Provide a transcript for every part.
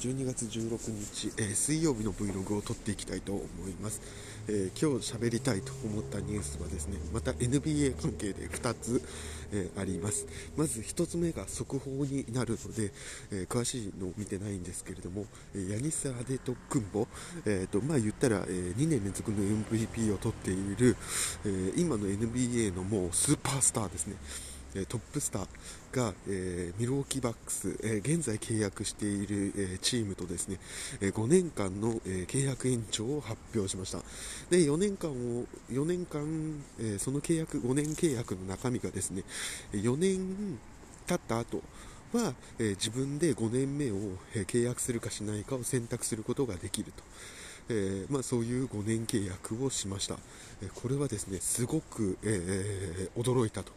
12月16日、えー、水曜日の Vlog を撮っていきたいと思います、えー、今日喋りたいと思ったニュースはですねまた NBA 関係で2つ、えー、あります。まず1つ目が速報になるので、え詳しいのを見てないんですけれどもヤニス・アデト・クンボ、えーとまあ、言ったら、え2年連続の MVP を取っている、え今の NBA のもうスーパースターですね。トップスターが、えー、ミルウォーキーバックス、えー、現在契約している、えー、チームとですね、え5年間の、え契約延長を発表しましたで4年間を4年間、えその契約5年契約の中身がですね4年経った後は、え自分で5年目を、え契約するかしないかを選択することができると。えー、まあ、そういう5年契約をしました、えこれはですねすごく、えー、驚いたと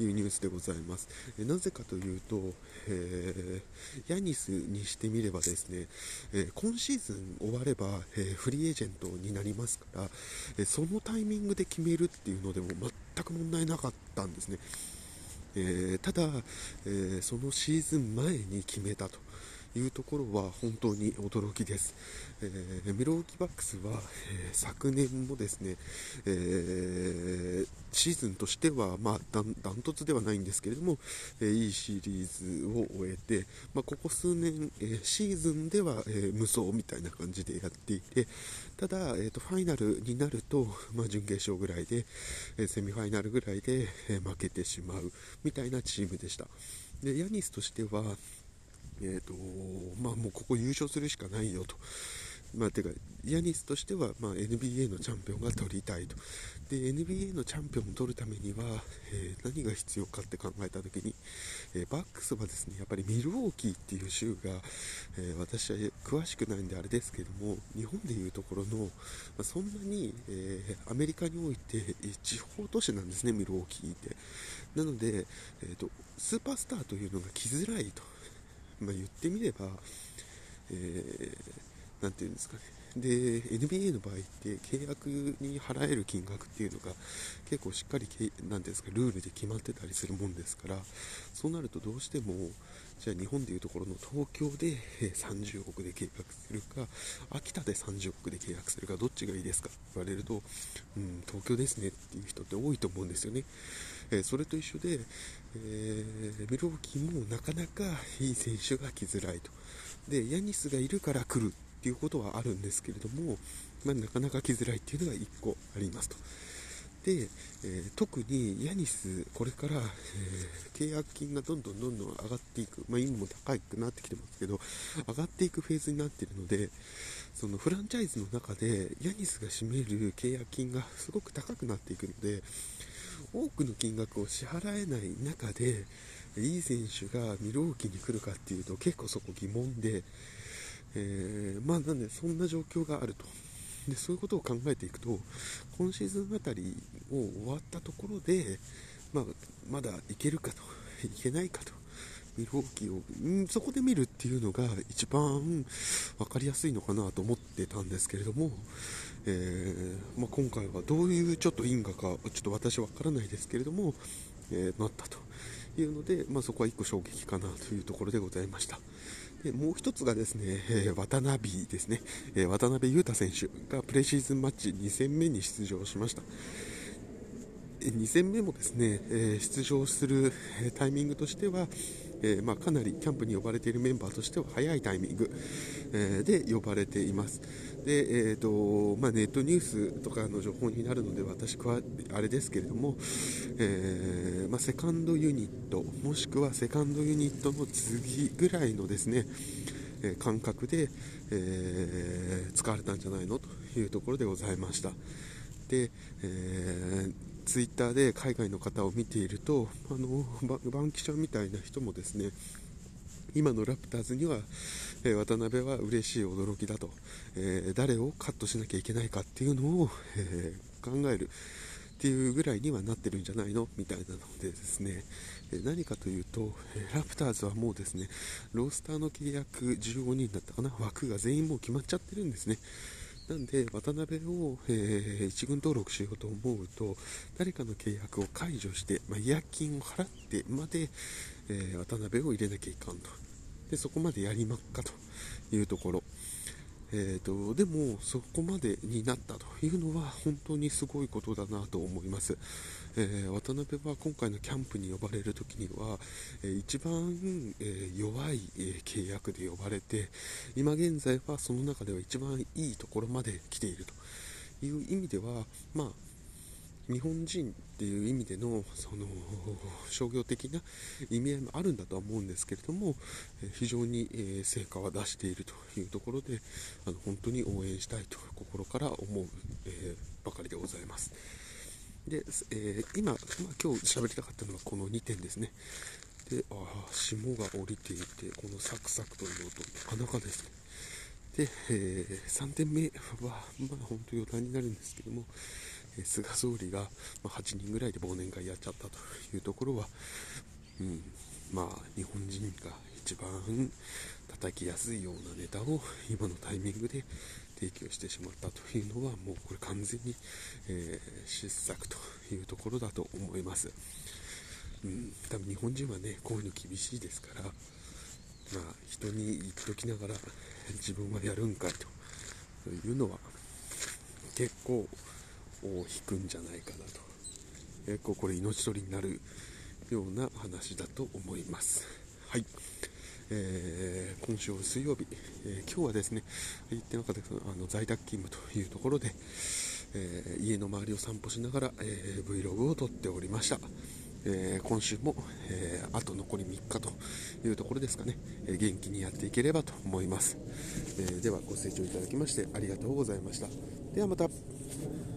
いうニュースでございます、えなぜかというと、えヤニスにしてみればですね、え今シーズン終われば、えフリーエージェントになりますから、えそのタイミングで決めるっていうのでも全く問題なかったんですね。えー、ただ、えー、そのシーズン前に決めたと。いうところは本当に驚きです。えー、ミローキバックスは、えー、昨年もですね、えー、シーズンとしては、まあ、ダントツではないんですけれども、えいいシリーズを終えて、まあ、ここ数年、えシーズンでは、え無双みたいな感じでやっていて、ただ、えーと、ファイナルになると、まあ、準決勝ぐらいで、えセミファイナルぐらいで、え負けてしまうみたいなチームでした。でヤニスとしては、えーとまあ、もうここ優勝するしかないよと。まあ、てかヤニスとしては、まあ、NBA のチャンピオンが取りたいと。で NBA のチャンピオンを取るためには、えー、何が必要かって考えた時に、えー、バックスはですねやっぱりミルウォーキーっていう州が、えー、私は詳しくないんであれですけども日本でいうところの、まあ、そんなに、えアメリカにおいて地方都市なんですねミルウォーキーって。なので、えーとスーパースターというのが来づらいと。まあ、言ってみれば、えー、て言うんですかね。で、NBA の場合って契約に払える金額っていうのが結構しっかり、なんですか、ルールで決まってたりするもんですから、そうなるとどうしても、じゃあ日本でいうところの東京で30億で契約するか、秋田で30億で契約するか、どっちがいいですか？って言われると、うん、東京ですねっていう人って多いと思うんですよね。えー、それと一緒で、えー、メローキもなかなかいい選手が来づらいと。で、ヤニスがいるから来るていうことはあるんですけれども、まあ、なかなか来づらいっていうのが1個ありますと。で、えー、特にヤニス、これから、えー、契約金がどんどんどんどん上がっていく、まあ、今も高くなってきてますけど、上がっていくフェーズになっているので、そのフランチャイズの中でヤニスが占める契約金がすごく高くなっていくので、多くの金額を支払えない中で、いい選手がミローキに来るかっていうと結構そこ疑問で、えー、まあなんでそんな状況があると。でそういうことを考えていくと、今シーズンあたりを終わったところで、まあ、まだいけるかと、いけないかとミルウォーキーを、んそこで見るっていうのが一番分かりやすいのかなと思ってたんですけれども、えー、まあ、今回はどういうちょっと因果か、ちょっと私は分からないですけれども、えー、なったというので、まあ、そこは1個衝撃かなというところでございました。もう1つがですね、えー、渡辺ですね、え渡辺裕太選手がプレシーズンマッチ2戦目に出場しました。2戦目もですね、え出場するタイミングとしては、え、まあ、かなりキャンプに呼ばれているメンバーとしては早いタイミング、え、で呼ばれています。で、えーとまあ、ネットニュースとかの情報になるので私はあれですけれども、えー、まあ、セカンドユニットもしくはセカンドユニットの次ぐらいのですね、感覚で、え使われたんじゃないのというところでございました。で、えーツイッターで海外の方を見ていると、あのバンキシャみたいな人もですね、今のラプターズには、え、渡辺は嬉しい驚きだと、えー、誰をカットしなきゃいけないかっていうのを、えー、考えるっていうぐらいにはなってるんじゃないの？みたいなのでですね、え何かというと、えラプターズはもうですね、ロースターの契約15人だったかな、枠が全員もう決まっちゃってるんですね。なんで、渡辺を、えー、1軍登録しようと思うと、誰かの契約を解除して、まあ、違約金を払ってまで、えー、渡辺を入れなきゃいかんと。で、そこまでやりまっかというところ。えーと、でも、そこまでになったというのは本当にすごいことだなと思います、えー、渡辺は今回のキャンプに呼ばれるときには、えー、一番、えー、弱い、え契約で呼ばれて今現在はその中では一番いいところまで来ているという意味では、まあ、日本人っていう意味でのその商業的な意味合いもあるんだとは思うんですけれども非常に成果は出しているというところであの本当に応援したいと心から思う、えばかりでございます。で、えー、今、まあ、今日喋りたかったのはこの2点ですね。であ霜が降りていてこのサクサクという音なかなかですね。で、えー、3点目は、まあ、本当余談になるんですけども、菅総理が、8人ぐらいで忘年会やっちゃったというところは、うん、まあ、日本人が一番叩きやすいようなネタを今のタイミングで提供してしまったというのはもうこれ完全に、えー、失策というところだと思います、うん、多分日本人はねこういうの厳しいですからまあ人に言っときながら自分はやるんかいというのは結構を引くんじゃないかなと。結構これ命取りになるような話だと思います。はい。えー、今週水曜日、えー、今日はですね言ってなかったあの在宅勤務というところで、えー、家の周りを散歩しながら、え Vlog を撮っておりました。えー、今週も、えー、あと残り3日というところですかね、えー、元気にやっていければと思います、えではご清聴いただきましてありがとうございました。ではまた。